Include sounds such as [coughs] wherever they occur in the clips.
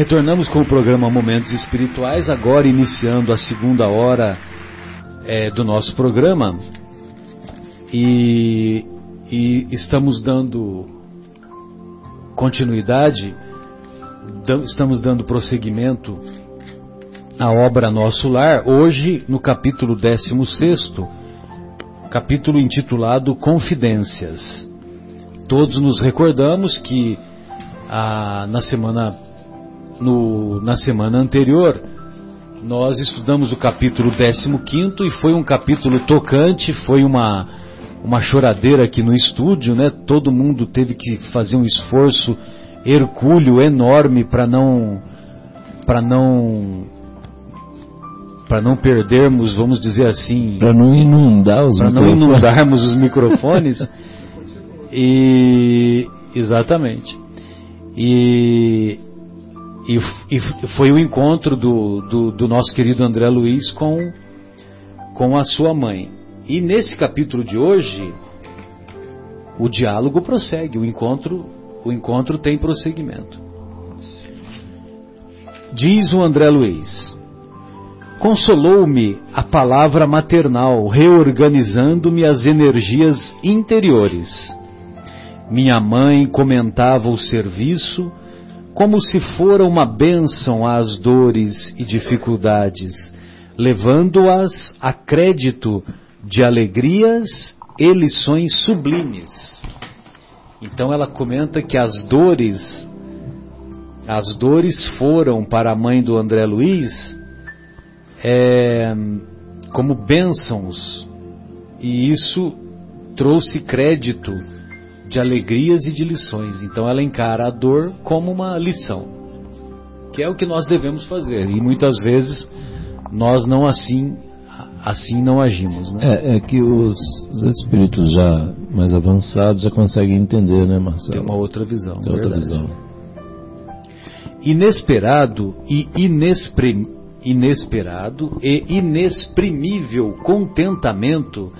Retornamos com o programa Momentos Espirituais, agora iniciando a segunda hora é, do nosso programa. E, e estamos dando continuidade, estamos dando prosseguimento à obra Nosso Lar, hoje no capítulo 16, capítulo intitulado Confidências. Todos nos recordamos que ah, na semana no, na semana anterior, nós estudamos o capítulo 15 e foi um capítulo tocante, foi uma, uma choradeira aqui no estúdio, né? Todo mundo teve que fazer um esforço hercúleo enorme para não para não para não perdermos, vamos dizer assim, para não inundar os para não inundarmos os microfones. [laughs] e exatamente. E e, e foi o encontro do, do, do, nosso querido André Luiz com, com a sua mãe. E nesse capítulo de hoje, o diálogo prossegue, o encontro, o encontro tem prosseguimento. Diz o André Luiz: Consolou-me a palavra maternal, reorganizando-me as energias interiores. Minha mãe comentava o serviço como se fora uma bênção às dores e dificuldades, levando-as a crédito de alegrias e lições sublimes. Então ela comenta que as dores, as dores foram para a mãe do André Luiz é, como bênçãos, e isso trouxe crédito de alegrias e de lições. Então ela encara a dor como uma lição, que é o que nós devemos fazer. E muitas vezes nós não assim assim não agimos. Né? É, é que os, os, espíritos já mais avançados já conseguem entender, né, Marcelo? Tem uma outra visão. Tem outra visão. Inesperado e inexprim, inesperado e inexprimível contentamento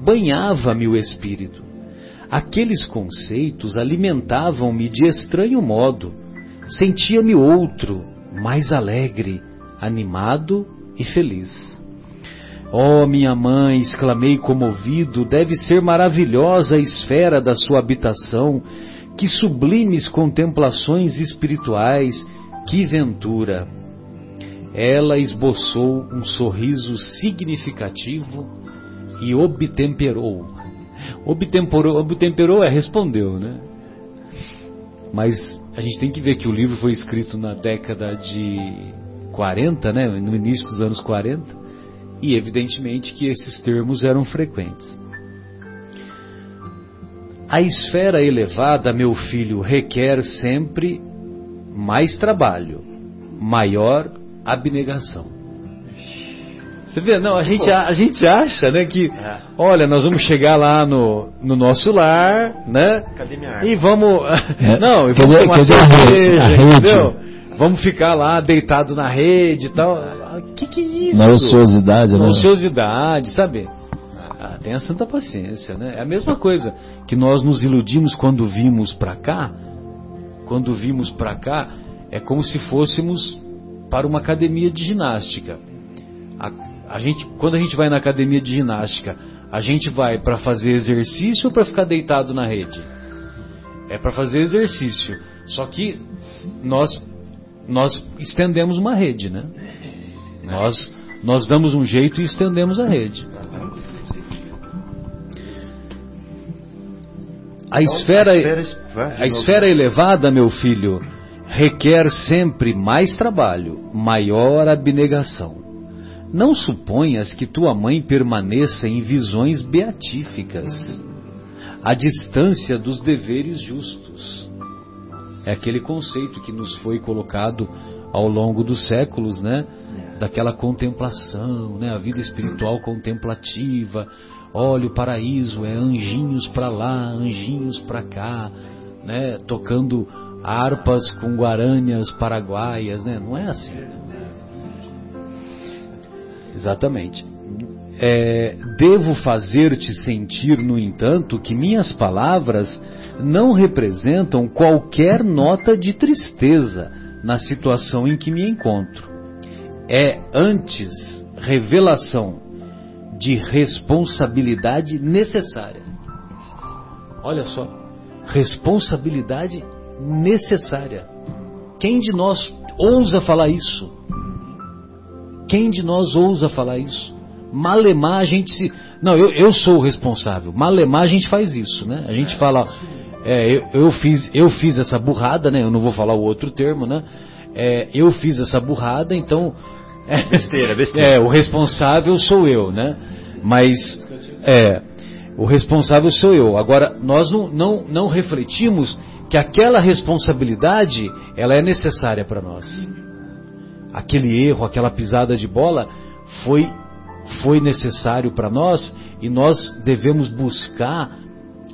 banhava-me o espírito Aqueles conceitos alimentavam-me de estranho modo. Sentia-me outro, mais alegre, animado e feliz. Oh, minha mãe, exclamei comovido, deve ser maravilhosa a esfera da sua habitação, que sublimes contemplações espirituais, que ventura! Ela esboçou um sorriso significativo e obtemperou Obtemperou, obtemperou é respondeu, né? Mas a gente tem que ver que o livro foi escrito na década de 40, né? No início dos anos 40, e evidentemente que esses termos eram frequentes. A esfera elevada, meu filho, requer sempre mais trabalho, maior abnegação. Você vê, não, a gente, a, a gente acha, né, que, é. olha, nós vamos chegar lá no, no nosso lar, né? Cadê minha arma? E vamos, é. [laughs] não, e vamos cadê, tomar cerveja, entendeu? Vamos ficar lá deitado na rede e tal. O que que é isso? Na ociosidade, né? Na ociosidade, sabe? Ah, tenha santa paciência, né? É a mesma coisa que nós nos iludimos quando vimos para cá, quando vimos para cá, é como se fôssemos para uma academia de ginástica. A, a gente, quando a gente vai na academia de ginástica, a gente vai para fazer exercício ou para ficar deitado na rede? É para fazer exercício. Só que nós nós estendemos uma rede, né? [laughs] Nós nós damos um jeito e estendemos a rede. A esfera, a esfera elevada, meu filho, requer sempre mais trabalho, maior abnegação. Não suponhas que tua mãe permaneça em visões beatíficas, à distância dos deveres justos. É aquele conceito que nos foi colocado ao longo dos séculos, né? Daquela contemplação, né? A vida espiritual contemplativa. Olha, o paraíso é anjinhos para lá, anjinhos para cá, né? Tocando harpas com guaranhas paraguaias, né? Não é assim. Exatamente. É, devo fazer-te sentir, no entanto, que minhas palavras não representam qualquer nota de tristeza, na situação em que me encontro. É antes revelação de responsabilidade necessária. Olha só, responsabilidade necessária. Quem de nós ousa falar isso? Quem de nós ousa falar isso? Malemar a gente se. Não, eu, eu sou o responsável. Malemar a gente faz isso, né? A gente fala. É, eu, eu, fiz, eu fiz essa burrada, né? Eu não vou falar o outro termo, né? É, eu fiz essa burrada, então. É, besteira, besteira. [laughs] É, o responsável sou eu, né? Mas. É, o responsável sou eu. Agora, nós não, não, não refletimos que aquela responsabilidade ela é necessária para nós. Aquele erro, aquela pisada de bola foi foi necessário para nós e nós devemos buscar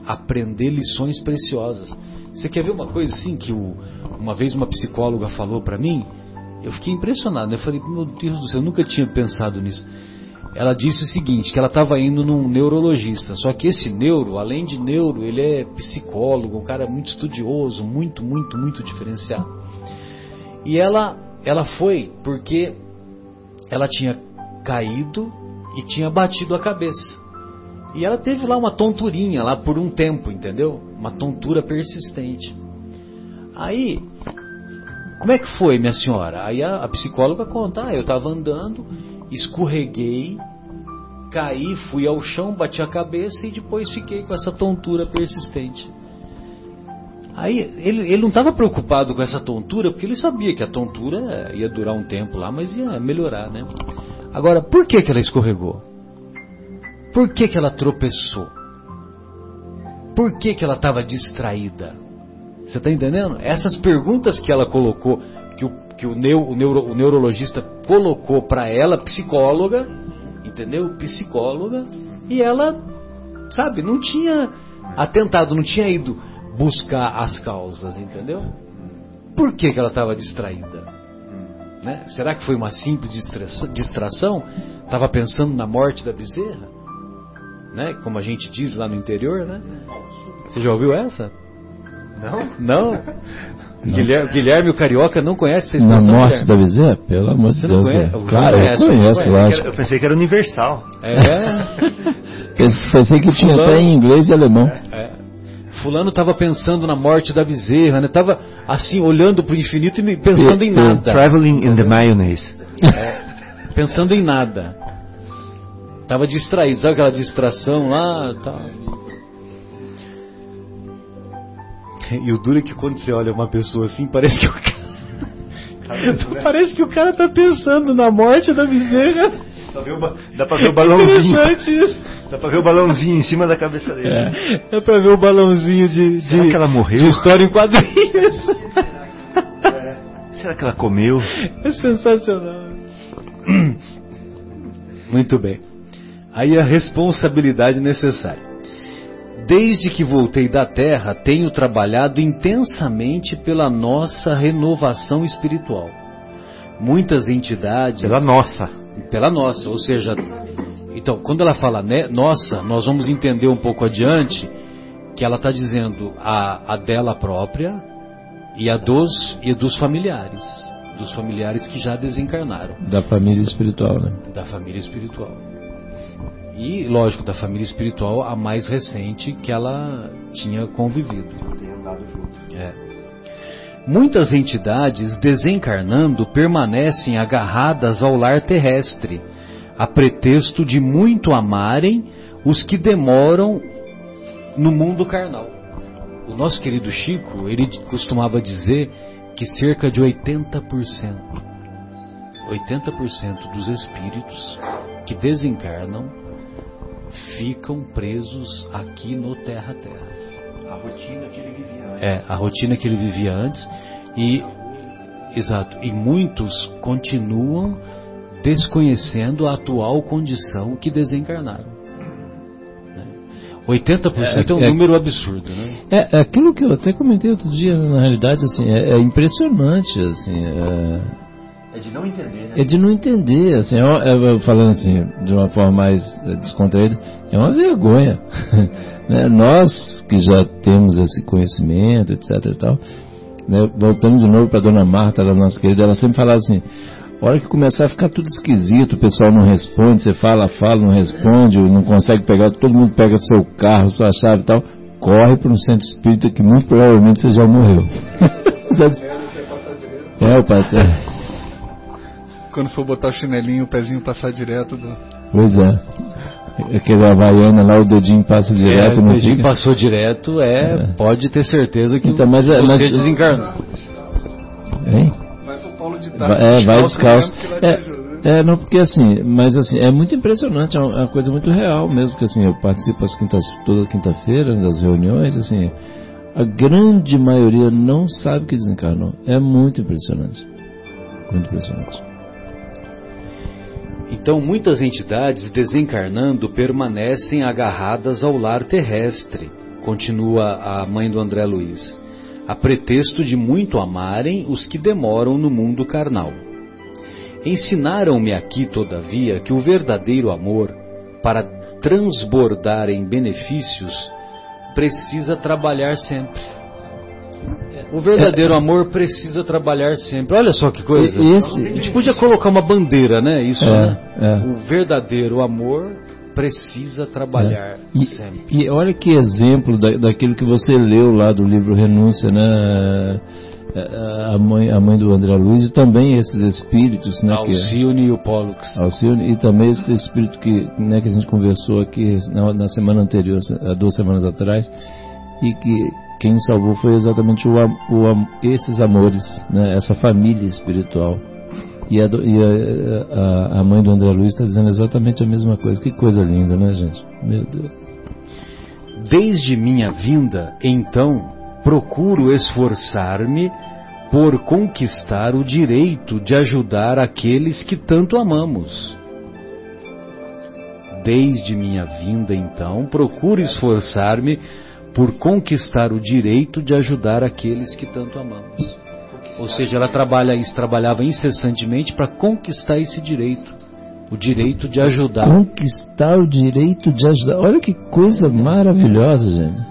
aprender lições preciosas. Você quer ver uma coisa assim que o, uma vez uma psicóloga falou para mim? Eu fiquei impressionado. Né? Eu falei, meu Deus do céu, eu nunca tinha pensado nisso. Ela disse o seguinte, que ela estava indo num neurologista. Só que esse neuro, além de neuro, ele é psicólogo, um cara muito estudioso, muito, muito, muito diferenciado. E ela, ela foi porque ela tinha caído e tinha batido a cabeça. E ela teve lá uma tonturinha lá por um tempo, entendeu? Uma tontura persistente. Aí, como é que foi, minha senhora? Aí a, a psicóloga conta, ah, eu estava andando, escorreguei, caí, fui ao chão, bati a cabeça e depois fiquei com essa tontura persistente. Aí ele, ele não estava preocupado com essa tontura, porque ele sabia que a tontura ia durar um tempo lá, mas ia melhorar, né? Agora, por que, que ela escorregou? Por que, que ela tropeçou? Por que, que ela estava distraída? Você está entendendo? Essas perguntas que ela colocou, que o, que o, neo, o, neuro, o neurologista colocou para ela, psicóloga, entendeu? Psicóloga, e ela, sabe, não tinha atentado, não tinha ido buscar as causas, entendeu? Por que, que ela estava distraída? Né? Será que foi uma simples distração? Estava pensando na morte da bezerra? Né? Como a gente diz lá no interior, né? Você já ouviu essa? Não? Não? não. Guilherme, Guilherme, o carioca não conhece essa expressão? Na morte da bezerra? Pelo amor de Deus. Conhece? Né? Claro, conhece, eu conheço, eu, conhece. eu pensei que era universal. É. pensei que tinha até em inglês e alemão. É. Fulano estava pensando na morte da bezerra, né? Tava assim olhando para o infinito e pensando em nada. Traveling in the mayonnaise. É, pensando em nada. Tava distraído, sabe aquela distração lá, tal. E o duro é que quando você olha uma pessoa assim, parece que o cara [laughs] Parece que o cara tá pensando na morte da bezerra. Dá pra ver o balãozinho. Dá pra ver o balãozinho em cima da cabeça dele. É, dá pra ver o balãozinho de, Será de, que ela morreu? de história em quadrinhos. É. Será que ela comeu? É sensacional. Muito bem. Aí a responsabilidade necessária. Desde que voltei da Terra, tenho trabalhado intensamente pela nossa renovação espiritual. Muitas entidades. Pela nossa. Pela nossa, ou seja, então, quando ela fala né, nossa, nós vamos entender um pouco adiante que ela está dizendo a, a, dela própria e a dos e dos familiares, dos familiares que já desencarnaram. Da família espiritual, né? Da família espiritual. E, lógico, da família espiritual, a mais recente que ela tinha convivido. É. Muitas entidades desencarnando permanecem agarradas ao lar terrestre, a pretexto de muito amarem os que demoram no mundo carnal. O nosso querido Chico, ele costumava dizer que cerca de 80%, 80% dos espíritos que desencarnam ficam presos aqui no Terra Terra. A rotina que ele vivia antes. É, a rotina que ele vivia antes e exato, e muitos continuam desconhecendo a atual condição que desencarnaram. 80% né? é, é um é, número absurdo, né? É, é, aquilo que eu até comentei outro dia, na realidade, assim, é, é impressionante, assim, é, é de não entender, né? É de não entender, assim, é, falando assim, de uma forma mais descontraída, é uma vergonha. [laughs] né? Nós que já temos esse conhecimento, etc e tal, né, voltando de novo para Dona Marta, da nossa querida, ela sempre falava assim, a hora que começar a ficar tudo esquisito, o pessoal não responde, você fala, fala, não responde, não consegue pegar, todo mundo pega seu carro, sua chave e tal, corre para um centro espírita que muito provavelmente você já morreu. [laughs] é, o pai. É. Quando for botar o chinelinho, o pezinho passar direto do. Pois é. Aquele Havaiana lá, o dedinho passa direto. É, o dedinho fica? passou direto, é, é, pode ter certeza que então, mas, é, você mas, desencarnou. Hein? Vai de Tarso. É, vai descalço. É, né? é, não, porque assim, mas assim, é muito impressionante, é uma coisa muito real mesmo, que assim, eu participo as quintas, toda quinta-feira das reuniões, assim, a grande maioria não sabe que desencarnou. É muito impressionante. Muito impressionante. Então, muitas entidades desencarnando permanecem agarradas ao lar terrestre, continua a mãe do André Luiz, a pretexto de muito amarem os que demoram no mundo carnal. Ensinaram-me aqui, todavia, que o verdadeiro amor, para transbordar em benefícios, precisa trabalhar sempre. O verdadeiro amor precisa trabalhar sempre. Olha só que coisa. Esse... A gente podia colocar uma bandeira, né? Isso, é, né? É. O verdadeiro amor precisa trabalhar é. e, sempre. E olha que exemplo da, daquilo que você leu lá do livro Renúncia, né? A mãe, a mãe do André Luiz e também esses espíritos, né? Alcione que, e o Pollux. Alcione e também esse espírito que, né, que a gente conversou aqui na, na semana anterior, há duas semanas atrás, e que quem salvou foi exatamente o, o, esses amores, né? essa família espiritual. E, a, e a, a, a, mãe do André Luiz está dizendo exatamente a mesma coisa. Que coisa linda, né, gente? Meu Deus. Desde minha vinda, então, procuro esforçar-me por conquistar o direito de ajudar aqueles que tanto amamos. Desde minha vinda, então, procuro esforçar-me por conquistar o direito de ajudar aqueles que tanto amamos. Ou seja, ela trabalha isso, trabalhava incessantemente para conquistar esse direito, o direito de ajudar. Conquistar o direito de ajudar. Olha que coisa maravilhosa, gente.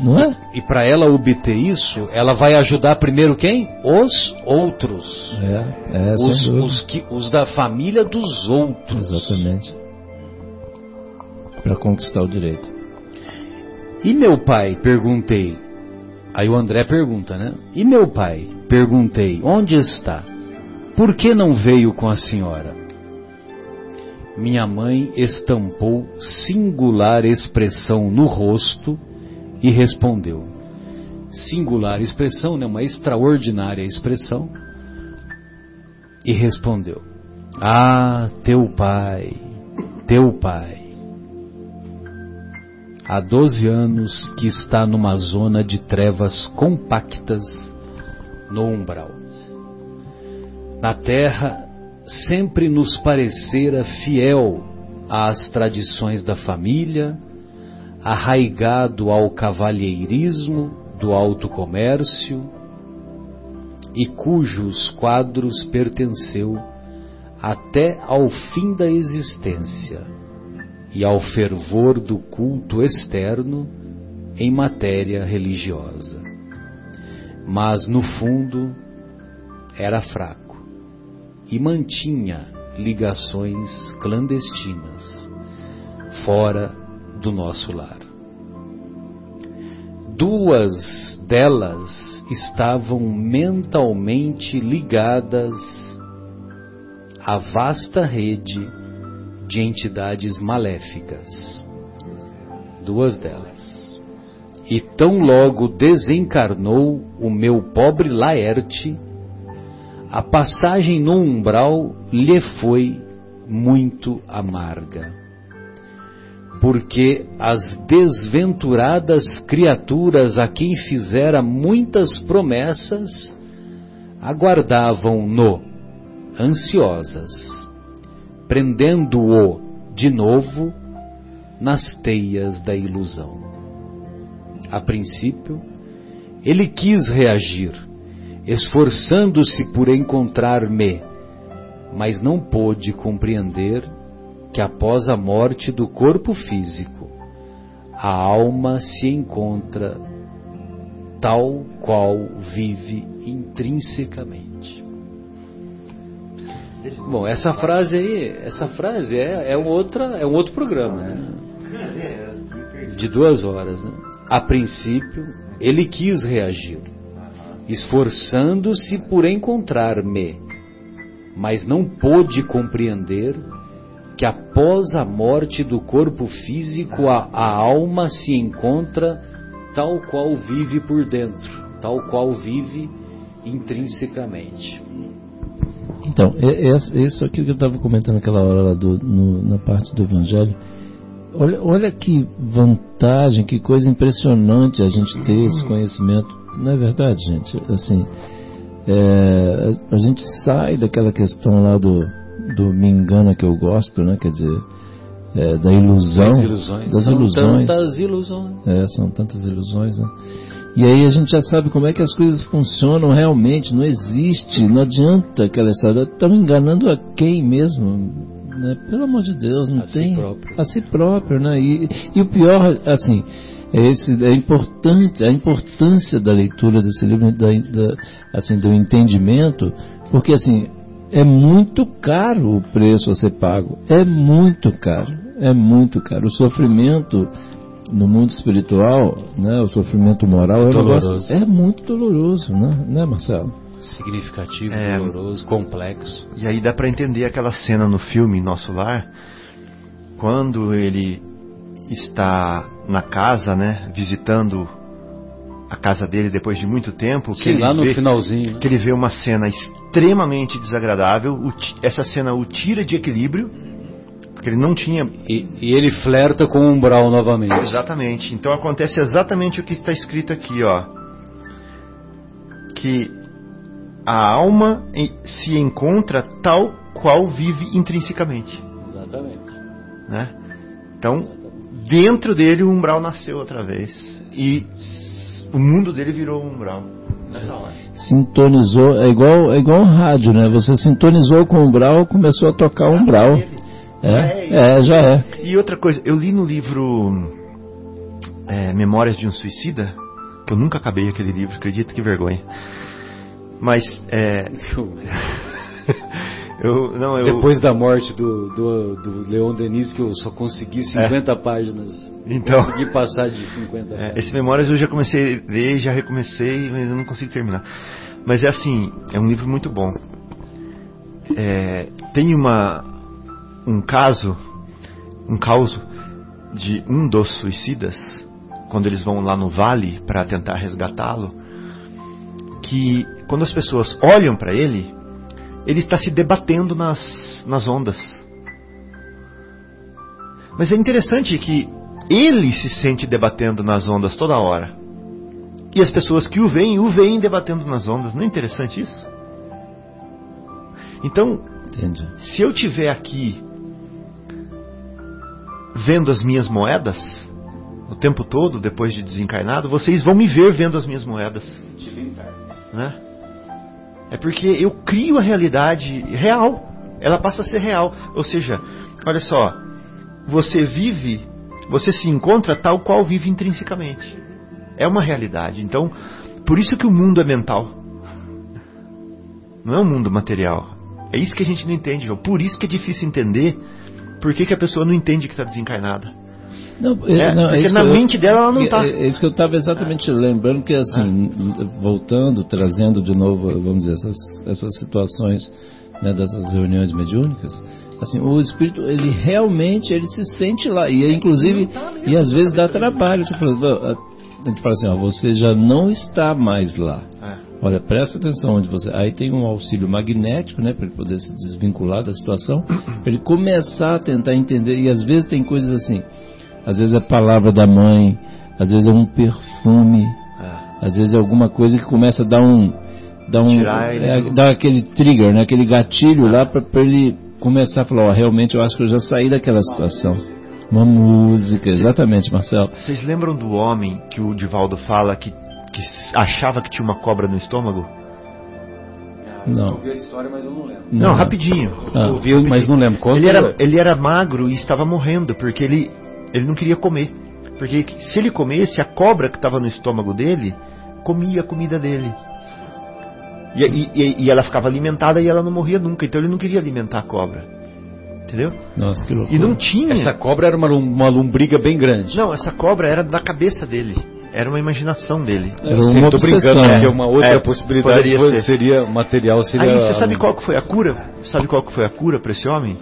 Não é? E, e para ela obter isso, ela vai ajudar primeiro quem? Os outros. É, é os, os, que, os da família dos outros. Exatamente. Para conquistar o direito. E meu pai? Perguntei. Aí o André pergunta, né? E meu pai? Perguntei. Onde está? Por que não veio com a senhora? Minha mãe estampou singular expressão no rosto e respondeu. Singular expressão, né? Uma extraordinária expressão. E respondeu: Ah, teu pai, teu pai há 12 anos que está numa zona de trevas compactas no umbral. Na terra, sempre nos parecera fiel às tradições da família, arraigado ao cavalheirismo do alto comércio e cujos quadros pertenceu até ao fim da existência e ao fervor do culto externo em matéria religiosa. Mas no fundo era fraco e mantinha ligações clandestinas fora do nosso lar. Duas delas estavam mentalmente ligadas à vasta rede de entidades maléficas. Duas delas. E tão logo desencarnou o meu pobre Laerte, a passagem no umbral lhe foi muito amarga. Porque as desventuradas criaturas a quem fizera muitas promessas aguardavam-no, ansiosas prendendo-o de novo nas teias da ilusão. A princípio, ele quis reagir, esforçando-se por encontrar-me, mas não pôde compreender que após a morte do corpo físico, a alma se encontra tal qual vive intrinsecamente. Bom, essa frase aí, essa frase é, é, outra, é um outro programa, né? De duas horas, né? A princípio, ele quis reagir, esforçando-se por encontrar-me, mas não pôde compreender que após a morte do corpo físico, a, a alma se encontra tal qual vive por dentro, tal qual vive intrinsecamente. Então, é, é, é isso aqui que eu estava comentando naquela hora lá do, no, na parte do Evangelho. Olha, olha que vantagem, que coisa impressionante a gente ter esse conhecimento. Não é verdade, gente? Assim, é, a gente sai daquela questão lá do, do me engana que eu gosto, né? Quer dizer, é, da ilusão. Das ilusões. Das são ilusões. tantas ilusões. É, são tantas ilusões, né? E aí a gente já sabe como é que as coisas funcionam realmente, não existe, não adianta aquela história. Estamos enganando a quem mesmo? Né? Pelo amor de Deus, não A si tem. próprio. A si próprio, né? E, e o pior, assim, é, esse, é importante, a importância da leitura desse livro, da, da, assim, do entendimento, porque assim, é muito caro o preço a ser pago. É muito caro. É muito caro. O sofrimento no mundo espiritual, né, o sofrimento moral é, negócio- é muito doloroso, né, né Marcelo? Significativo, É. doloroso, complexo. E aí dá pra entender aquela cena no filme Nosso Lar, quando ele está na casa, né, visitando a casa dele depois de muito tempo, que Sim, ele lá no vê, finalzinho. né? que ele vê uma cena extremamente desagradável, essa cena o tira de equilíbrio, porque ele não tinha E, e ele flerta com o umbral novamente. Exatamente. Então acontece exatamente o que está escrito aqui, ó. Que a alma se encontra tal qual vive intrinsecamente, Exatamente. né? Então, dentro dele o umbral nasceu outra vez e o mundo dele virou um umbral. Nessa hora. Sintonizou, é igual, é igual um rádio, né? Você sintonizou com o umbral, começou a tocar o umbral. É, é, já é. E outra coisa, eu li no livro é, Memórias de um Suicida, que eu nunca acabei aquele livro, acredito que vergonha. Mas é, [laughs] eu não eu Depois da morte do, do, do Leon Denis, que eu só consegui 50 páginas. Então. Consegui passar de 50 É, esse Memórias eu já comecei a ler, já recomecei, mas eu não consigo terminar. Mas é assim, é um livro muito bom. É, tem uma um caso, um caso de um dos suicidas, quando eles vão lá no vale para tentar resgatá-lo, que quando as pessoas olham para ele, ele está se debatendo nas, nas ondas. Mas é interessante que ele se sente debatendo nas ondas toda hora. E as pessoas que o veem, o veem debatendo nas ondas. Não é interessante isso? Então, Entendi. se eu tiver aqui vendo as minhas moedas o tempo todo depois de desencarnado, vocês vão me ver vendo as minhas moedas, né? É porque eu crio a realidade real. Ela passa a ser real. Ou seja, olha só, você vive, você se encontra tal qual vive intrinsecamente. É uma realidade. Então, por isso que o mundo é mental. Não é um mundo material. É isso que a gente não entende, João. Por isso que é difícil entender por que, que a pessoa não entende que está desencarnada. Não, É, não, porque isso na eu- mente dela ela não é- tá. É, isso que eu estava exatamente lembrando, que assim, voltando, trazendo de novo, vamos dizer, essas, essas situações né, dessas reuniões mediúnicas, assim, o espírito, ele realmente, ele se sente lá, e inclusive, e às vezes dá trabalho, você fala, a gente fala assim, ó, você já não está mais lá. É. Olha, presta atenção onde você. Aí tem um auxílio magnético, né, para ele poder se desvincular da situação, para ele começar a tentar entender. E às vezes tem coisas assim, às vezes é a palavra da mãe, às vezes é um perfume, É. às vezes é alguma coisa que começa a dar um, dar um, Tirar ele é, do- dar aquele trigger, né, aquele gatilho lá para ele começar a falar, ó, realmente eu acho que eu já saí daquela situação. Uma música, exatamente, Marcelo. Vocês lembram do homem que o Divaldo fala que, que achava que tinha uma cobra no estômago? Não. Eu ouvi a história, mas eu não lembro. Não, rapidinho. Ah. Eu mas não lembro. Conta Ele era, ele era magro e estava morrendo porque ele, ele não queria comer. Porque se ele comesse, a cobra que estava no estômago dele comia a comida dele. E, e, e, ela ficava alimentada e ela não morria nunca. Então ele não queria alimentar a cobra. Entendeu? Nossa, que loucura. E não tinha. Essa cobra era uma, uma lombriga bem grande. Não, essa cobra era da cabeça dele. Era uma imaginação dele. Era Eu uma tô obsessão. brincando, porque uma outra É, possibilidade foi- ser. seria material seria Aí você sabe qual que foi a cura? Sabe qual que foi a cura para esse homem?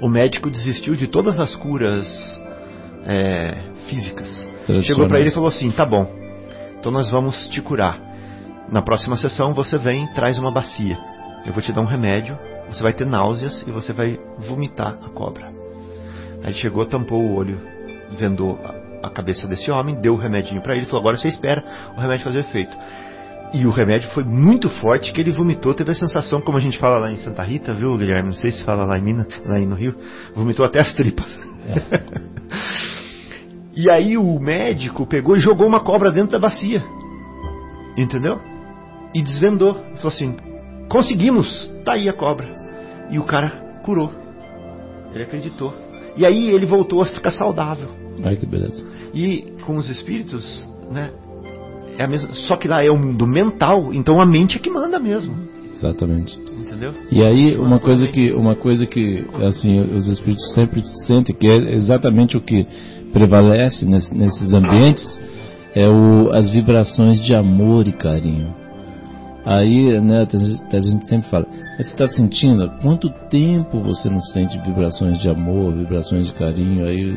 O médico desistiu de todas as curas é, físicas. Chegou para ele e falou assim: tá bom, então nós vamos te curar. Na próxima sessão você vem e traz uma bacia. Eu vou te dar um remédio, você vai ter náuseas e você vai vomitar a cobra. Aí ele chegou, tampou o olho, vendou a, cabeça desse homem, deu o remedinho para ele e falou: agora você espera o remédio fazer efeito. E o remédio foi muito forte que ele vomitou, teve a sensação, como a gente fala lá em Santa Rita, viu, Guilherme? Não sei se fala lá em Minas, lá no Rio, vomitou até as tripas. [laughs] e aí o médico pegou e jogou uma cobra dentro da bacia. Entendeu? E desvendou. Falou assim: conseguimos, tá aí a cobra. E o cara curou. Ele acreditou. E aí ele voltou a ficar saudável. Ai, que beleza. E com os espíritos, né? É a mesma, só que lá é o mundo mental, então a mente é que manda mesmo, Exatamente. entendeu? E aí uma coisa que uma coisa que assim os espíritos sempre sentem que é exatamente o que prevalece nesse- nesses ambientes é o, as vibrações de amor e carinho. Aí, né, a gente- a gente sempre fala, mas você está sentindo? Há Quanto tempo você não sente vibrações de amor, vibrações de carinho? Aí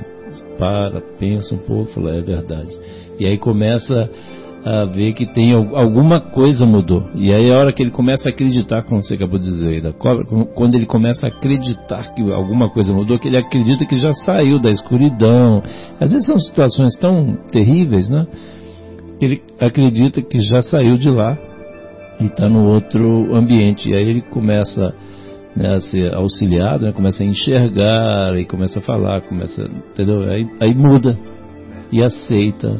para, pensa um pouco, fala, é verdade. E aí começa a ver que tem al- alguma coisa mudou. E aí a hora que ele começa a acreditar, como você acabou de dizer aí da cobra, quando ele começa a acreditar que alguma coisa mudou, que ele acredita que já saiu da escuridão. Às vezes são situações tão terríveis, né? Que ele acredita que já saiu de lá e está no outro ambiente. E aí ele começa né, a ser auxiliado, né, começa a enxergar e começa a falar, começa, entendeu? Aí, aí muda e aceita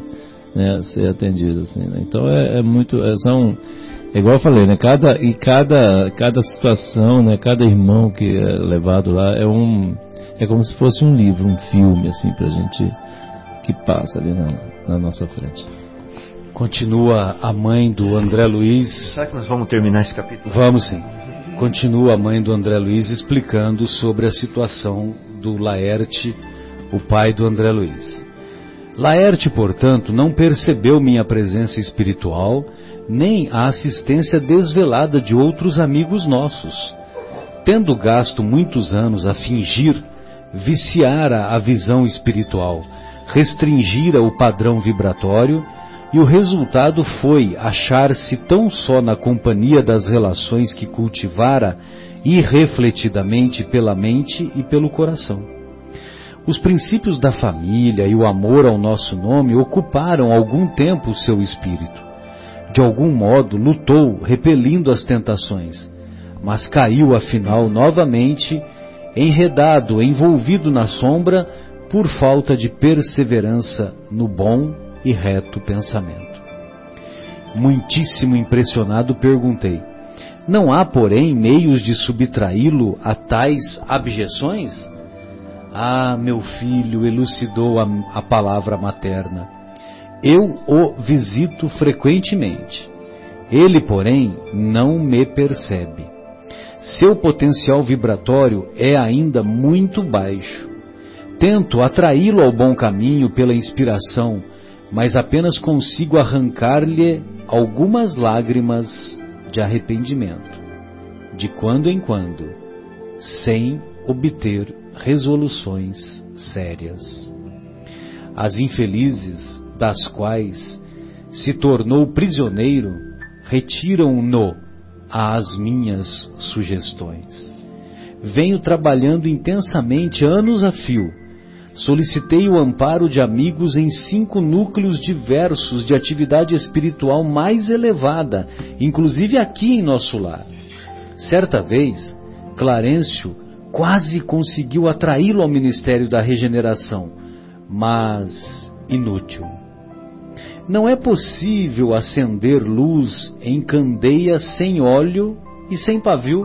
né, ser atendido assim. né? Então é, é muito, é, são é igual eu falei, né? Cada e cada cada situação, né? Cada irmão que é levado lá é um é como se fosse um livro, um filme assim pra gente que passa ali na, na nossa frente. Continua a mãe do André Luiz. Será que nós vamos terminar esse capítulo? Vamos sim. Continua a mãe do André Luiz explicando sobre a situação do Laerte, o pai do André Luiz. Laerte, portanto, não percebeu minha presença espiritual, nem a assistência desvelada de outros amigos nossos. Tendo gasto muitos anos a fingir, viciara a visão espiritual, restringira o padrão vibratório e o resultado foi achar-se tão só na companhia das relações que cultivara irrefletidamente pela mente e pelo coração. Os princípios da família e o amor ao nosso nome ocuparam algum tempo o seu espírito. De algum modo lutou, repelindo as tentações, mas caiu afinal novamente, enredado, envolvido na sombra, por falta de perseverança no bom e reto pensamento. Muitíssimo impressionado, perguntei: Não há, porém, meios de subtraí-lo a tais abjeções? Ah, meu filho, elucidou a, a palavra materna. Eu o visito frequentemente. Ele, porém, não me percebe. Seu potencial vibratório é ainda muito baixo. Tento atraí-lo ao bom caminho pela inspiração, mas apenas consigo arrancar-lhe algumas lágrimas de arrependimento, de quando em quando, sem obter resoluções sérias. As infelizes das quais se tornou prisioneiro retiram-no às minhas sugestões. Venho trabalhando intensamente anos a fio. Solicitei o amparo de amigos em cinco núcleos diversos de atividade espiritual mais elevada, inclusive aqui em nosso lar. Certa vez, Clarencio quase conseguiu atraí-lo ao Ministério da Regeneração, mas inútil. Não é possível acender luz em candeia sem óleo e sem pavio.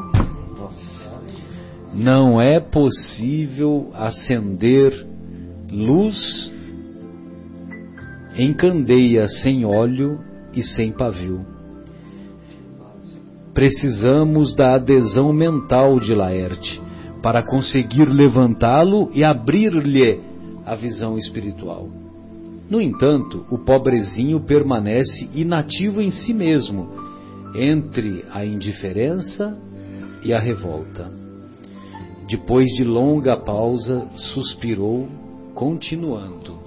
Não é possível acender luz em candeia sem óleo e sem pavio. Precisamos da adesão mental de Laerte para conseguir levantá-lo e abrir-lhe a visão espiritual. No entanto, o pobrezinho permanece inativo em si mesmo, entre a indiferença e a revolta. Depois de longa pausa, suspirou, continuando.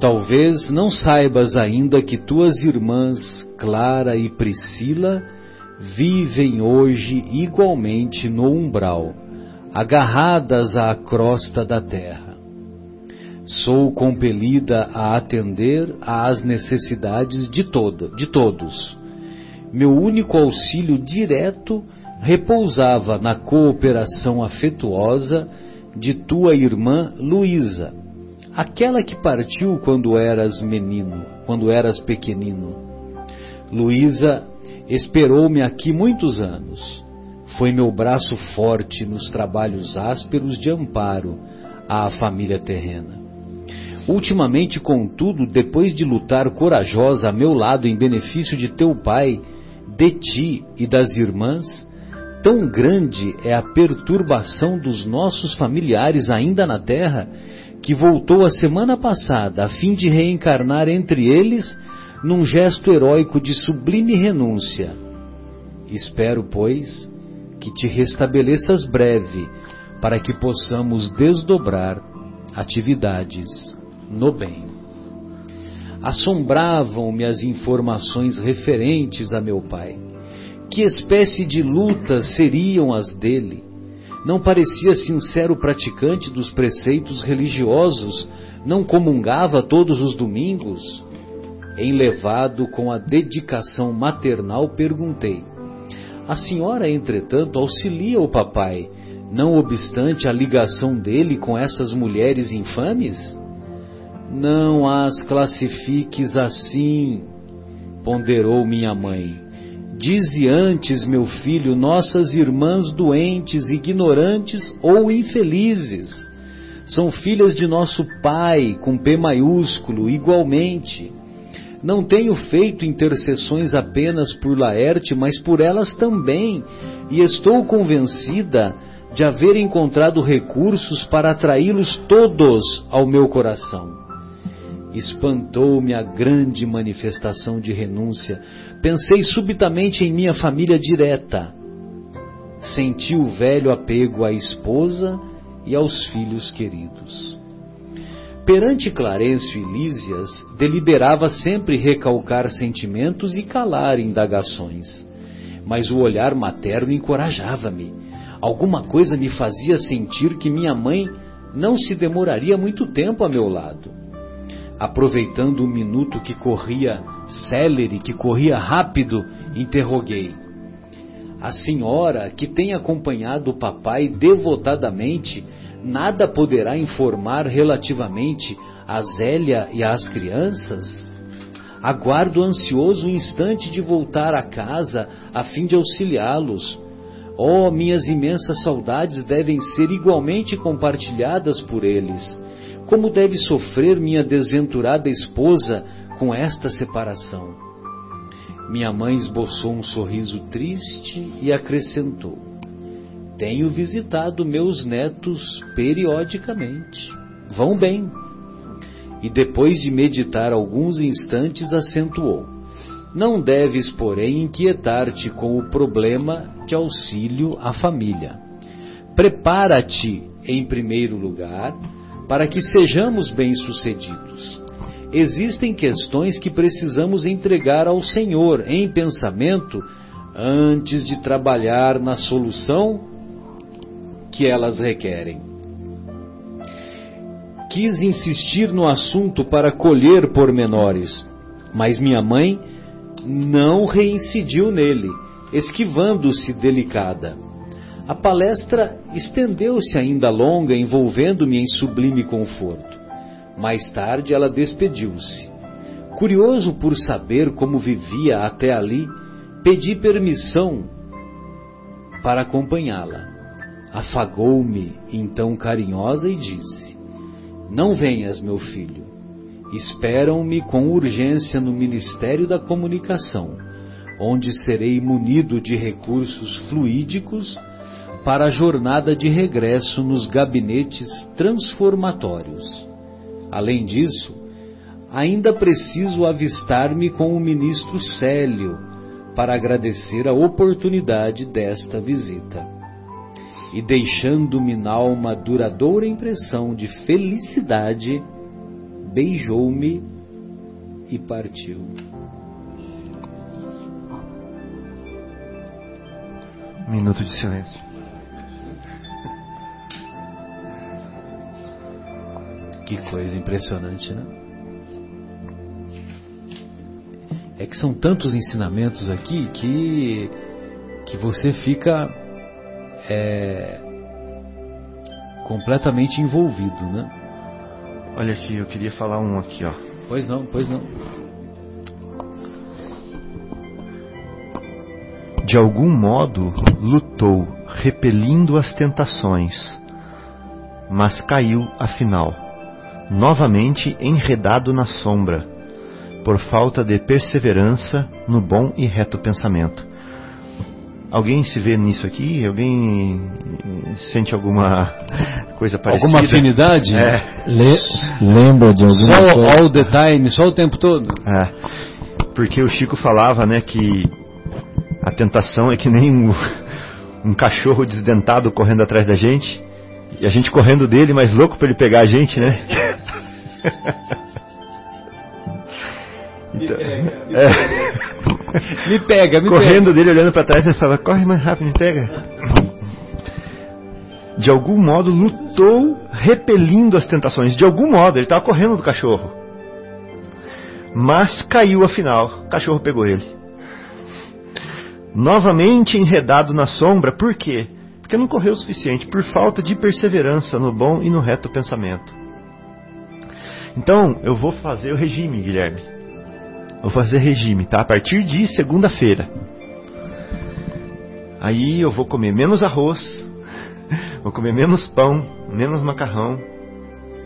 Talvez não saibas ainda que tuas irmãs Clara e Priscila vivem hoje igualmente no umbral, agarradas à crosta da terra. Sou compelida a atender às necessidades de, toda, de todos. Meu único auxílio direto repousava na cooperação afetuosa de tua irmã Luísa aquela que partiu quando eras menino, quando eras pequenino. Luísa esperou-me aqui muitos anos. Foi meu braço forte nos trabalhos ásperos de amparo à família terrena. Ultimamente, contudo, depois de lutar corajosa a meu lado em benefício de teu pai, de ti e das irmãs, tão grande é a perturbação dos nossos familiares ainda na terra que voltou a semana passada a fim de reencarnar entre eles num gesto heróico de sublime renúncia. Espero, pois, que te restabeleças breve, para que possamos desdobrar atividades no bem. Assombravam-me as informações referentes a meu pai. Que espécie de lutas seriam as dele? não parecia sincero praticante dos preceitos religiosos, não comungava todos os domingos. Enlevado com a dedicação maternal, perguntei: A senhora, entretanto, auxilia o papai, não obstante a ligação dele com essas mulheres infames? Não as classifiques assim, ponderou minha mãe Dize antes, meu filho, nossas irmãs doentes, ignorantes ou infelizes. São filhas de nosso Pai, com P maiúsculo, igualmente. Não tenho feito intercessões apenas por Laerte, mas por elas também, e estou convencida de haver encontrado recursos para atraí-los todos ao meu coração. Espantou-me a grande manifestação de renúncia. Pensei subitamente em minha família direta. Senti o velho apego à esposa e aos filhos queridos. Perante Clarencio e Lísias, deliberava sempre recalcar sentimentos e calar indagações. Mas o olhar materno encorajava-me. Alguma coisa me fazia sentir que minha mãe não se demoraria muito tempo a meu lado aproveitando o minuto que corria célere, que corria rápido, interroguei. A senhora, que tem acompanhado o papai devotadamente, nada poderá informar relativamente a Zélia e às crianças? Aguardo ansioso o instante de voltar a casa a fim de auxiliá-los. Oh, minhas imensas saudades devem ser igualmente compartilhadas por eles como deve sofrer minha desventurada esposa com esta separação? Minha mãe esboçou um sorriso triste e acrescentou: Tenho visitado meus netos periodicamente. Vão bem. E depois de meditar alguns instantes, acentuou: Não deves, porém, inquietar-te com o problema de auxílio à família. Prepara-te, em primeiro lugar, para que sejamos bem-sucedidos. Existem questões que precisamos entregar ao Senhor em pensamento antes de trabalhar na solução que elas requerem. Quis insistir no assunto para colher pormenores, mas minha mãe não reincidiu nele, esquivando-se delicada. A palestra estendeu-se ainda longa, envolvendo-me em sublime conforto. Mais tarde ela despediu-se. Curioso por saber como vivia até ali, pedi permissão para acompanhá-la. Afagou-me então carinhosa e disse: Não venhas, meu filho. Esperam-me com urgência no Ministério da Comunicação, onde serei munido de recursos fluídicos para a jornada de regresso nos gabinetes transformatórios. Além disso, ainda preciso avistar-me com o ministro Célio para agradecer a oportunidade desta visita. E deixando-me nalma duradoura impressão de felicidade, beijou-me e partiu. Minuto de silêncio. Que coisa impressionante, né? É que são tantos ensinamentos aqui que que você fica é, completamente envolvido, né? Olha aqui, eu queria falar um aqui, ó. Pois não, pois não. De algum modo lutou, repelindo as tentações, mas caiu afinal novamente enredado na sombra, por falta de perseverança no bom e reto pensamento. Alguém se vê nisso aqui? Alguém sente alguma [laughs] coisa parecida? Alguma afinidade? É. Le lembra de alguma Só coisa? all the time, só o tempo todo? É. Porque o Chico falava, né, que a tentação é que nem um, [laughs] um cachorro desdentado correndo atrás da gente. E a gente correndo dele, mas louco para ele pegar a gente, né? Então, é. [laughs] Me pega, me Correndo dele, olhando para trás, ele fala: corre mais rápido, me pega. De algum modo lutou, repelindo as tentações. De algum modo, ele estava correndo do cachorro. Mas caiu afinal, o cachorro pegou ele. Novamente enredado na sombra, por quê? Porque não correu o suficiente, por falta de perseverança no bom e no reto pensamento. Então, eu vou fazer o regime, Guilherme. Vou fazer regime, tá? A partir de segunda-feira. Aí eu vou comer menos arroz, [laughs] vou comer menos pão, menos macarrão,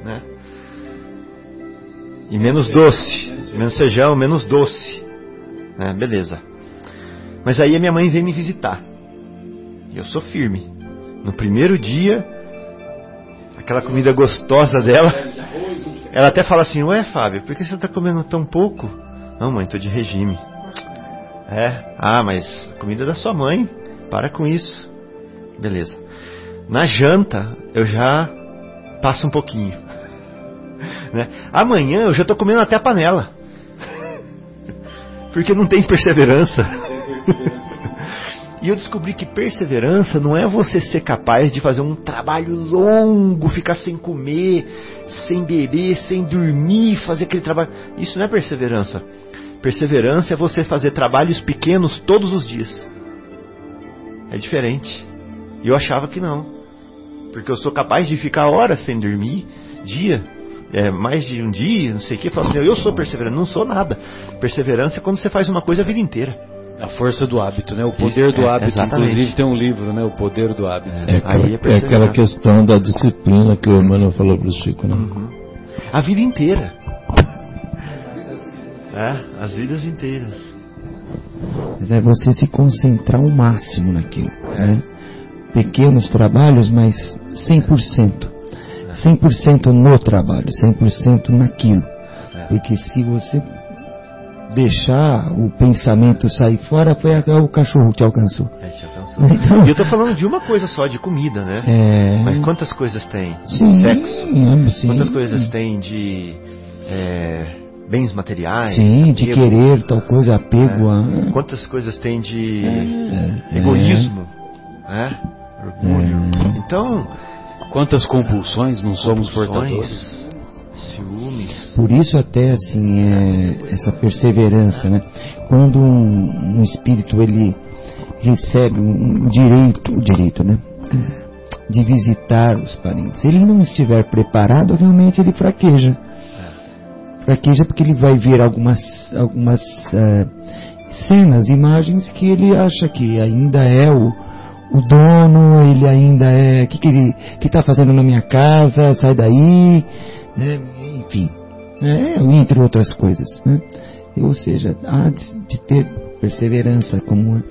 né? E menos doce, menos feijão, menos doce. Né? Beleza. Mas aí a minha mãe vem me visitar. E eu sou firme. No primeiro dia, aquela comida gostosa dela, ela até fala assim: Ué, Fábio, por que você está comendo tão pouco? Não, mãe, tô de regime. É, ah, mas a comida é da sua mãe. Para com isso. Beleza. Na janta, eu já passo um pouquinho. [laughs] Né? Amanhã eu já tô comendo até a panela. [laughs] Porque não tem perseverança. [laughs] E eu descobri que perseverança não é você ser capaz de fazer um trabalho longo, ficar sem comer, sem beber, sem dormir, fazer aquele trabalho. Isso não é perseverança. Perseverança é você fazer trabalhos pequenos todos os dias. É diferente. E eu achava que não. Porque eu sou capaz de ficar horas sem dormir, dia, é, mais de um dia, não sei o que. Falo assim, eu sou perseverante. Não sou nada. Perseverança é quando você faz uma coisa a vida inteira. A força do hábito, né? O poder do É, hábito. exatamente. Inclusive tem um livro, né? O poder do hábito. É, aquela, Aí é é aquela perseverança. questão da disciplina que o Emmanuel falou para o Chico, né? A vida inteira. É, as vidas inteiras. Mas é você se concentrar ao máximo naquilo. Né? Pequenos trabalhos, mas 100%. 100% no trabalho, 100% naquilo. Porque se você deixar o pensamento sair fora, foi a- o cachorro que te alcançou. É, te alcançou. [laughs] Então- E eu tô falando de uma coisa só, de comida, né? É... Mas quantas coisas tem? Sim, Sexo. sim. Quantas coisas tem de é, bens materiais? Sim, de apego? querer tal coisa, apego a... Quantas coisas tem de É, egoísmo? né? Orgulho. Então, Quantas compulsões não somos compulsões, portadores? Ciúmes. Por isso até assim é, essa perseverança, né? Quando um, um espírito ele recebe um, um direito, o direito, né? De visitar os parentes. Se ele não estiver preparado, realmente ele fraqueja. Fraqueja porque ele vai ver algumas algumas eh, cenas, imagens que ele acha que ainda é o o dono, ele ainda é, o que que ele que está fazendo na minha casa, sai daí, né? Enfim, é, entre outras coisas. Né? Ou seja, há de, de ter perseverança, como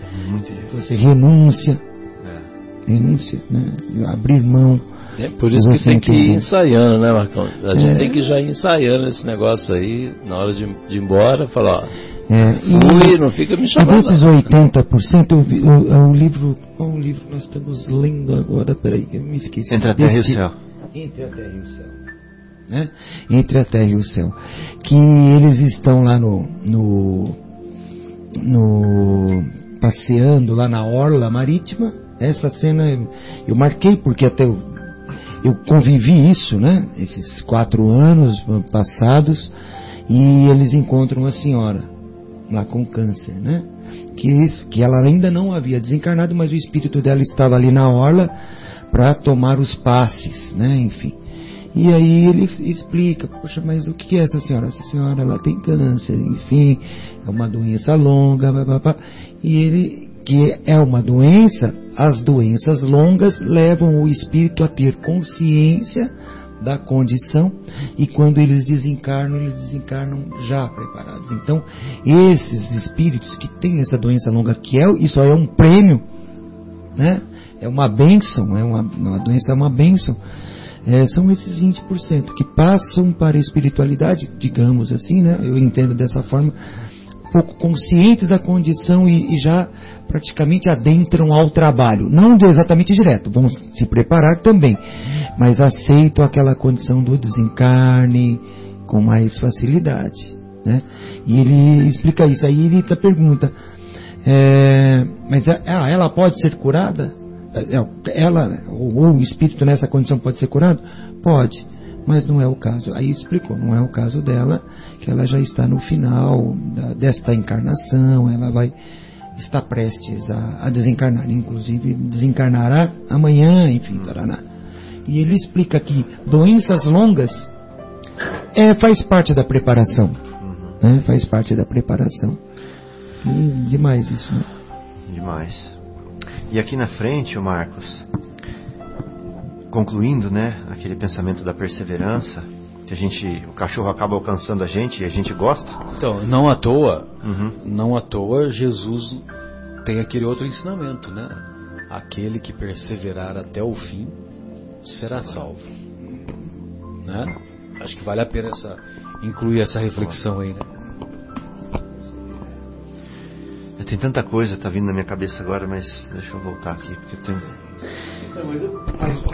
você renúncia, É. renúncia, né? abrir mão. É por isso que Você tem que ir ensaiando, né, Marcão? A gente É. tem que já ir ensaiando esse negócio aí, na hora de, de ir embora, falar, ó, É, fui, não fica me chamando. desses não. 80%, eu vi, o, o livro, qual o livro nós estamos lendo agora? Peraí, eu me esqueci. Entre a terra e o céu. Entre a terra e o céu. Né? Entre a terra e o céu. Que eles estão lá no, no, no passeando lá na orla marítima. Essa cena eu, marquei porque até eu, eu convivi isso, né? Esses quatro anos passados e eles encontram a senhora lá com câncer, né? Que, isso- que ela ainda não havia desencarnado, mas o espírito dela estava ali na orla para tomar os passes, né? Enfim. E aí ele explica, poxa, mas o que é essa senhora? Essa senhora, ela tem câncer, enfim, é uma doença longa, blá, blá, blá. e ele, que é uma doença, as doenças longas levam o espírito a ter consciência da condição e quando eles desencarnam, eles desencarnam já preparados. Então, esses espíritos que têm essa doença longa, que é, isso é um prêmio, né? É uma bênção, é uma, uma doença é uma bênção. É, são esses 20% que passam para a espiritualidade, digamos assim, né? Eu entendo dessa forma, pouco conscientes da condição e, e já praticamente adentram ao trabalho. Não exatamente direto, vão se preparar também, mas aceitam aquela condição do desencarne com mais facilidade. Né? E ele explica isso. Aí ele pergunta: é, mas a- ah, ela pode ser curada? É, Ela, ou, ou o espírito nessa condição pode ser curado? Pode, mas não é o caso. Aí explicou, não é o caso dela, que ela já está no final da- desta encarnação, ela vai estar prestes a, a desencarnar, inclusive desencarnará amanhã, enfim, taraná. E ele explica que doenças longas é, faz parte da preparação, né? faz parte da preparação. E demais isso, né? Demais. E aqui na frente, o Marcos, concluindo, né, aquele pensamento da perseverança, que a gente, o cachorro acaba alcançando a gente e a gente gosta. Então, não à toa, Uhum. não à toa Jesus tem aquele outro ensinamento, né? Aquele que perseverar até o fim será salvo. Né? Acho que vale a pena essa, incluir essa reflexão aí, né? Tem tanta coisa tá vindo na minha cabeça agora, mas deixa eu voltar aqui, porque eu tenho...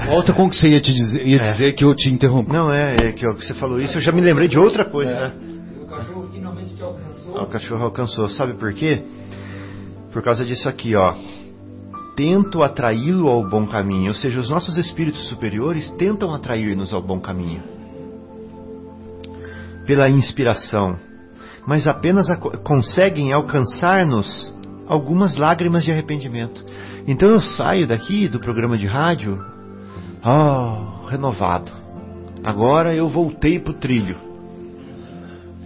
Volta com o que você ia te dizer, ia É. dizer que eu te interrompi. Não, é, é que ó, você falou isso, eu já me lembrei de outra coisa, né? O cachorro finalmente te alcançou. Ah, O cachorro alcançou. Sabe por quê? Por causa disso aqui, ó. Tento atraí-lo ao bom caminho. Ou seja, os nossos espíritos superiores tentam atrair-nos ao bom caminho. Pela inspiração. Mas apenas conseguem alcançar-nos algumas lágrimas de arrependimento. Então eu saio daqui do programa de rádio, ó, renovado. Agora eu voltei pro trilho.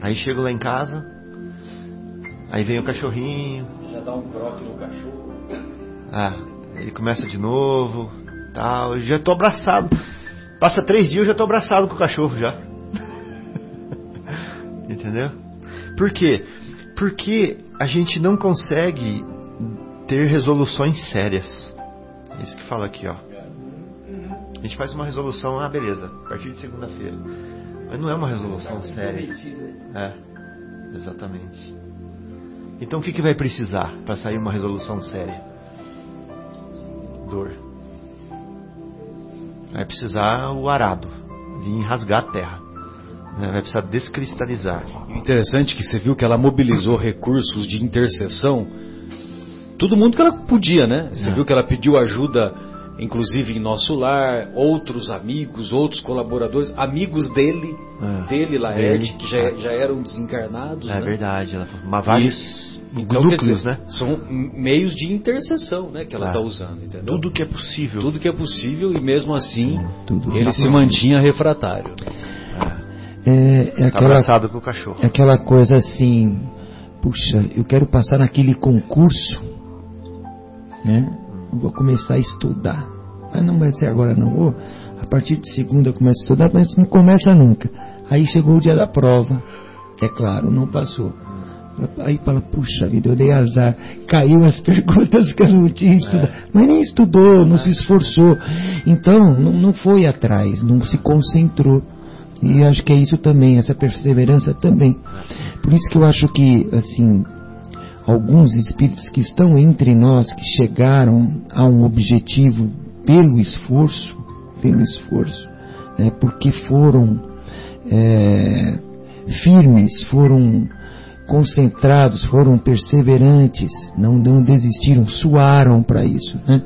Aí chego lá em casa, aí vem o cachorrinho, Já dá um croque no cachorro. ah, ele começa de novo, tal, eu já tô abraçado. Passa três dias eu já tô abraçado com o cachorro já. [laughs] Entendeu? Por quê? Porque a gente não consegue ter resoluções sérias. É isso que fala aqui, ó. A gente faz uma resolução, ah, beleza, a partir de segunda-feira. Mas não é uma resolução séria. É, exatamente. Então o que, que vai precisar para sair uma resolução séria? Dor. Vai precisar o arado, vir rasgar a terra. Né? Vai precisar descristalizar. E interessante é que você viu que ela mobilizou recursos de intercessão. Todo mundo que ela podia, né? Você É. viu que ela pediu ajuda, inclusive em nosso lar, outros amigos, outros colaboradores, amigos dele, É. dele, Laerte, que já, já eram desencarnados. É né? verdade, ela falou, mas vários Então, quer núcleos, dizer, né? São meios de intercessão, né, que ela É. está usando, entendeu? Tudo que é possível. Tudo que é possível e mesmo assim Tudo. ele se mantinha refratário. É, é aquela, abraçado com o cachorro. é aquela coisa assim, puxa, eu quero passar naquele concurso, né? Vou começar a estudar. mas não vai ser agora não. Ou, a partir de segunda eu começo a estudar, mas não começa nunca. Aí chegou o dia da prova. É claro, não passou. Aí fala, puxa vida, eu dei azar. Caiu as [laughs] perguntas que eu não tinha estudado. Mas nem estudou, não se esforçou. Então, não, não foi atrás, não se concentrou. E acho que é isso também, essa perseverança também. Por isso que eu acho que, assim, alguns espíritos que estão entre nós, que chegaram a um objetivo pelo esforço, pelo esforço, né, porque foram é, firmes, foram concentrados, foram perseverantes, não, não desistiram, suaram para isso, né?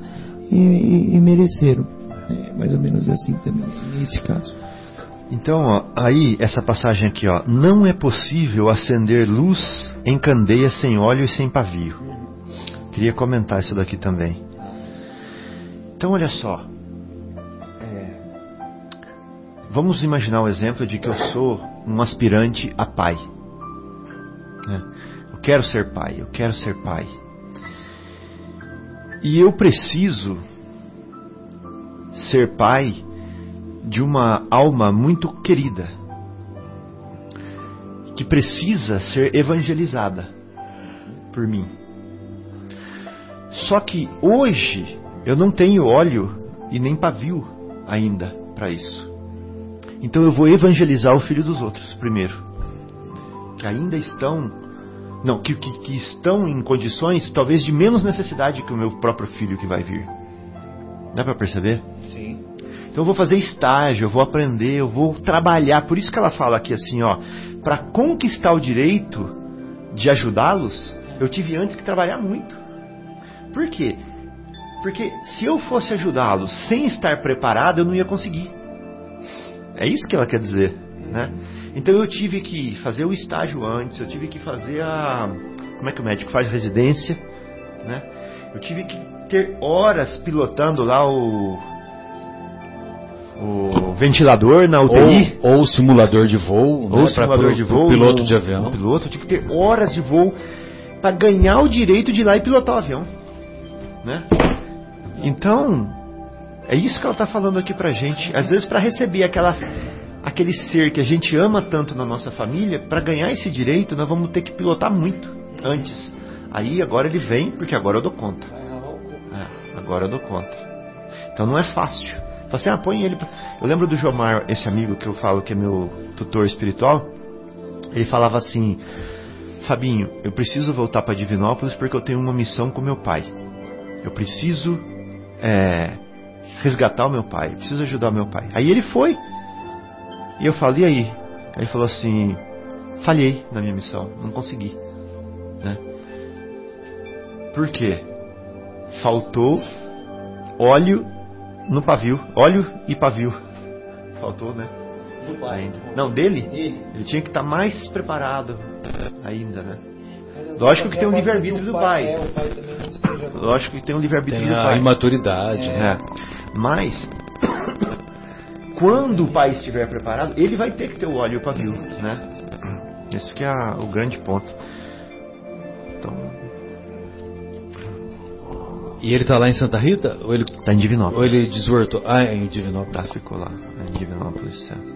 E, e, e mereceram. É mais ou menos assim também, nesse caso. Então, ó, aí, essa passagem aqui, ó. Não é possível acender luz em candeia sem óleo e sem pavio. Queria comentar isso daqui também. Então, olha só. É, vamos imaginar o exemplo de que eu sou um aspirante a pai. né? Eu quero ser pai, eu quero ser pai. E eu preciso ser pai de uma alma muito querida, que precisa ser evangelizada por mim. Só que hoje eu não tenho óleo e nem pavio ainda para isso. Então eu vou evangelizar o filho dos outros primeiro, que ainda estão, não, que, que, que estão em condições talvez de menos necessidade que o meu próprio filho que vai vir. Dá para perceber? Sim. Então eu vou fazer estágio, eu vou aprender, eu vou trabalhar. Por isso que ela fala aqui assim, ó, para conquistar o direito de ajudá-los, eu tive antes que trabalhar muito. Por quê? Porque se eu fosse ajudá-los sem estar preparado, eu não ia conseguir. É isso que ela quer dizer, né? Então eu tive que fazer o estágio antes, eu tive que fazer a como é que o médico faz residência, né? Eu tive que ter horas pilotando lá o o ventilador na UTI. Ou, ou simulador de voo, Ou né, simulador pra- de voo. piloto no- de avião. piloto, eu tive que ter horas de voo para ganhar o direito de ir lá e pilotar o avião. Né? Então, é isso que ela está falando aqui pra gente. Às vezes, para receber aquela, aquele ser que a gente ama tanto na nossa família, para ganhar esse direito, nós vamos ter que pilotar muito antes. Aí agora ele vem, porque agora eu dou conta. É, agora eu dou conta. Então não é fácil. Fala assim, ah, põe ele. Eu lembro do Jomar, esse amigo que eu falo que é meu tutor espiritual. Ele falava assim: Fabinho, eu preciso voltar para Divinópolis porque eu tenho uma missão com meu pai. Eu preciso é, resgatar o meu pai, eu preciso ajudar o meu pai. Aí ele foi. E eu falei, e aí? Aí ele falou assim: falhei na minha missão, não consegui. Né? Por quê? Faltou óleo no pavio. Óleo e pavio. Faltou, né? Do pai. Ainda. Não, dele? Dele. Ele tinha que estar mais preparado ainda, né? Lógico que tem um livre-arbítrio do pai. É, o pai Lógico que tem um livre-arbítrio Tem do a pai. imaturidade, né? É. Mas, [coughs] quando o pai estiver preparado, ele vai ter que ter o óleo e o pavio, né? Esse que é a- o grande ponto. Então, E ele tá lá em Santa Rita? Ou ele, tá em Divinópolis. ou ele desvortou? Ah, é em Tá, Divinópolis. ficou lá. Em Divinópolis, certo.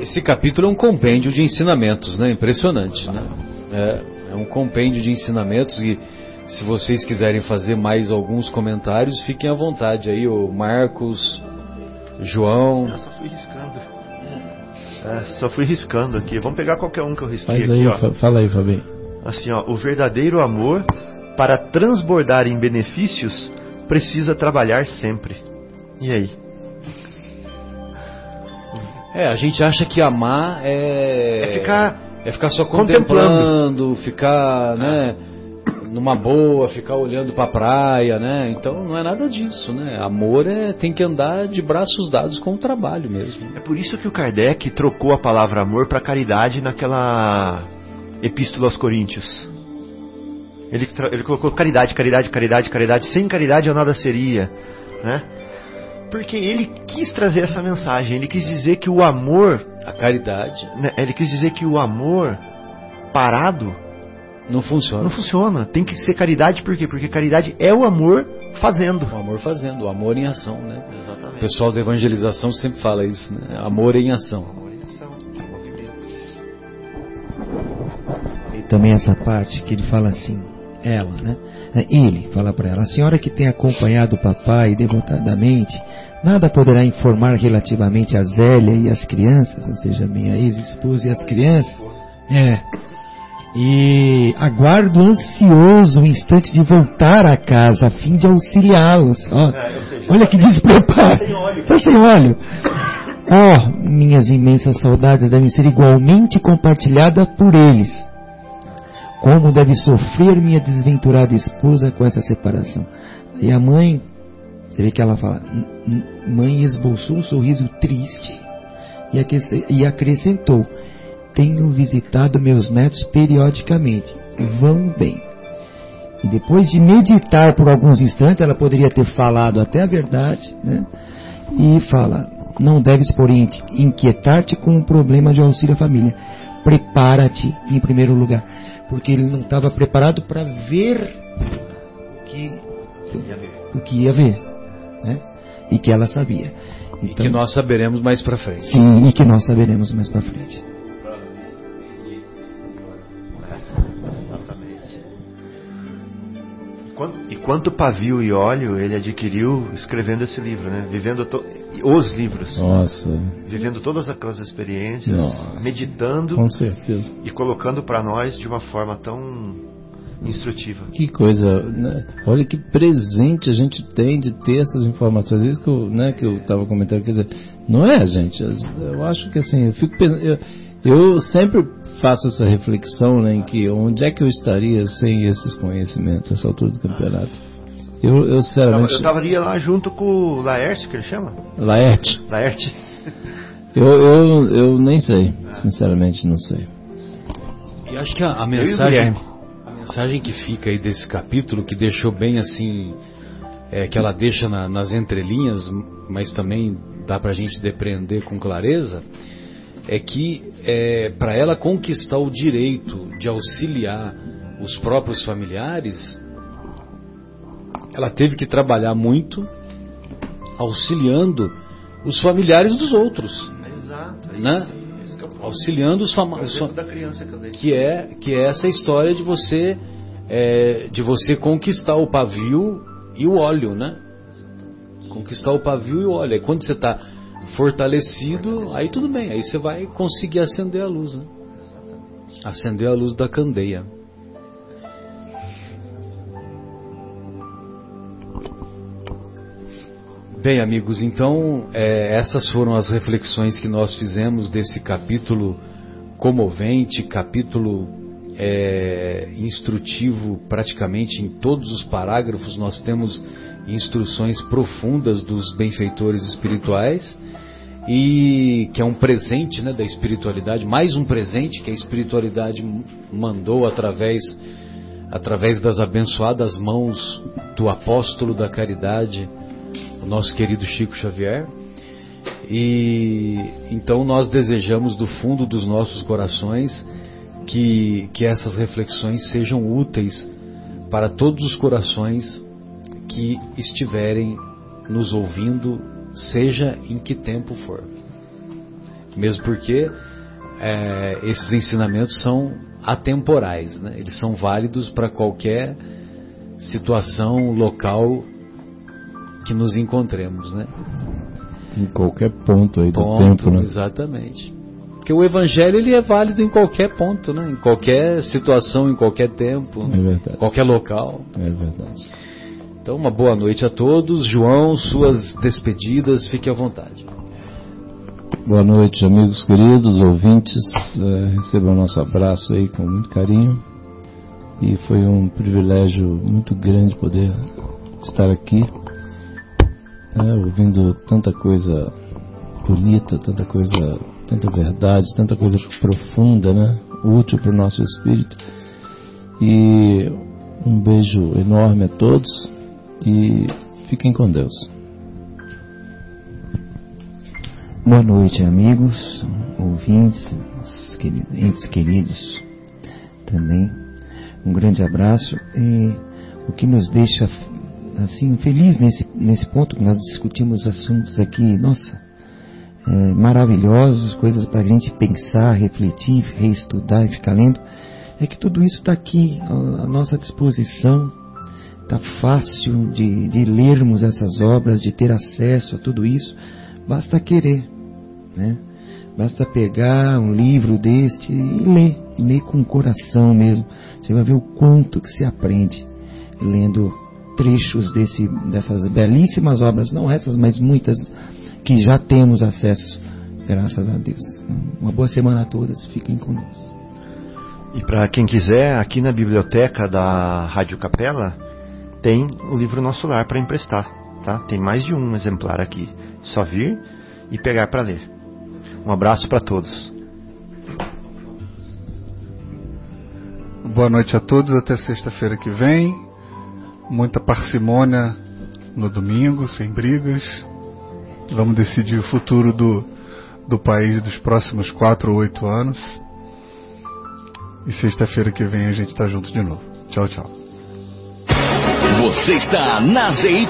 Esse capítulo é um compêndio de ensinamentos, né? Impressionante, né? É, é um compêndio de ensinamentos e se vocês quiserem fazer mais alguns comentários, fiquem à vontade aí, o Marcos, João. Eu só fui riscando. É, só fui riscando aqui. Vamos pegar qualquer um que eu risquei Faz aqui, aí, ó. fa- fala aí, Fabinho. Assim, ó, o verdadeiro amor, para transbordar em benefícios, precisa trabalhar sempre. E aí? É, a gente acha que amar é. É ficar É ficar só contemplando. contemplando, ficar, né? Numa boa, ficar olhando pra praia, né? Então não é nada disso, né? Amor é tem que andar de braços dados com o trabalho mesmo. É por isso que o Kardec trocou a palavra amor para caridade naquela epístola aos Coríntios. Ele, ele colocou caridade, caridade, caridade, caridade. Sem caridade eu nada seria, né? Porque ele quis trazer essa mensagem. Ele quis dizer que o amor, A caridade. né, ele quis dizer que o amor parado Não funciona. Não funciona. Tem que ser caridade por quê? Porque caridade é o amor fazendo. O amor fazendo, o amor em ação, né? O Exatamente. pessoal da evangelização sempre fala isso, né? Amor em ação. Amor em ação. movimento. E também essa parte que ele fala assim, ela, né? Ele fala para ela, a senhora que tem acompanhado o papai devotadamente, nada poderá informar relativamente a Zélia e as crianças, ou seja, minha ex-esposa e as crianças. É. E aguardo ansioso o instante de voltar a casa a fim de auxiliá-los. Ó, É, olha que despreparo. Tá sem óleo. Tá sem óleo. Oh, minhas imensas saudades devem ser igualmente compartilhadas por eles. Como deve sofrer minha desventurada esposa com essa separação? E a mãe, você vê que ela fala, "M- m- mãe esboçou um sorriso triste e acrescentou, tenho visitado meus netos periodicamente, vão bem. E depois de meditar por alguns instantes, ela poderia ter falado até a verdade, né? E fala, não deves, porém, te inquietar-te com o problema de auxílio à família. Prepara-te em primeiro lugar. Porque ele não estava preparado para ver o que, o que ia ver. Né? E que ela sabia. E que nós saberemos mais pra frente. Sim, e que nós saberemos mais para frente. Quanto- E quanto pavio e óleo ele adquiriu escrevendo esse livro, né? Vivendo to- os livros. Nossa, Vivendo todas aquelas experiências, Nossa. meditando com certeza. e colocando para nós de uma forma tão instrutiva. Que coisa, né? olha que presente a gente tem de ter essas informações. Isso que eu, né, que eu estava comentando, quer dizer, não é, gente? Eu acho que assim, eu fico pensando, eu, eu sempre faço essa reflexão, né, em que onde é que eu estaria sem esses conhecimentos, essa altura do campeonato? Eu, eu Eu sinceramente, estaria lá junto com o Laércio, que ele chama? Laerte, Laerte. eu, eu, eu nem sei, sinceramente não sei. E acho que a, a mensagem, a mensagem que fica aí desse capítulo, que deixou bem assim, é, que ela deixa na- nas entrelinhas, mas também dá pra gente depreender com clareza, é que é, para ela conquistar o direito de auxiliar os próprios familiares, ela teve que trabalhar muito auxiliando os familiares dos outros, Exato. é Né? isso, é auxiliando os, fama- O os exemplo fa- da criança que eu dei. que é que é essa história de você é, de você conquistar o pavio e o óleo, né? Conquistar o pavio e o óleo. Aí quando você está fortalecido, aí tudo bem, aí você vai conseguir acender a luz, né? Acender a luz da candeia. Bem, amigos, então é, essas foram as reflexões que nós fizemos desse capítulo comovente, capítulo é, instrutivo praticamente em todos os parágrafos. Nós temos instruções profundas dos benfeitores espirituais e que é um presente né, da espiritualidade, mais um presente que a espiritualidade mandou através através das abençoadas mãos do apóstolo da caridade, o nosso querido Chico Xavier. E então nós desejamos do fundo dos nossos corações que, que essas reflexões sejam úteis para todos os corações que estiverem nos ouvindo, seja em que tempo for. Mesmo porque é, esses ensinamentos são atemporais, né? eles são válidos para qualquer situação local que nos encontremos, né? Em qualquer ponto aí do Ponto, tempo, né? exatamente. Porque o evangelho ele é válido em qualquer ponto, né? Em qualquer situação, em qualquer tempo, É verdade. qualquer local. É verdade. Então, uma boa noite a todos. João, suas despedidas, fique à vontade. Boa noite, amigos queridos, ouvintes. Eh, recebam nosso abraço aí com muito carinho. E foi um privilégio muito grande poder estar aqui, né, ouvindo tanta coisa bonita, tanta coisa, tanta verdade, tanta coisa profunda, né, útil para o nosso espírito. E um beijo enorme a todos e fiquem com Deus. Boa noite, amigos, ouvintes, queridos, entes queridos também. Um grande abraço e o que nos deixa assim feliz nesse nesse ponto que nós discutimos assuntos aqui, nossa, é, maravilhosos, coisas para a gente pensar, refletir, reestudar e ficar lendo, é que tudo isso está aqui à nossa disposição. Está fácil de, de lermos essas obras, de ter acesso a tudo isso. Basta querer, né? Basta pegar um livro deste e ler, ler com o coração mesmo. Você vai ver o quanto que se aprende lendo trechos desse, dessas belíssimas obras, não essas, mas muitas que já temos acesso, graças a Deus. Uma boa semana a todas, fiquem conosco. E para quem quiser, aqui na biblioteca da Rádio Capela tem o livro Nosso Lar para emprestar, tá? Tem mais de um exemplar aqui. Só vir e pegar para ler. Um abraço para todos. Boa noite a todos, até sexta-feira que vem. Muita parcimônia no domingo, sem brigas. Vamos decidir o futuro do, do país dos próximos quatro ou oito anos. E sexta-feira que vem a gente está junto de novo. Tchau, tchau. Você está na ZY.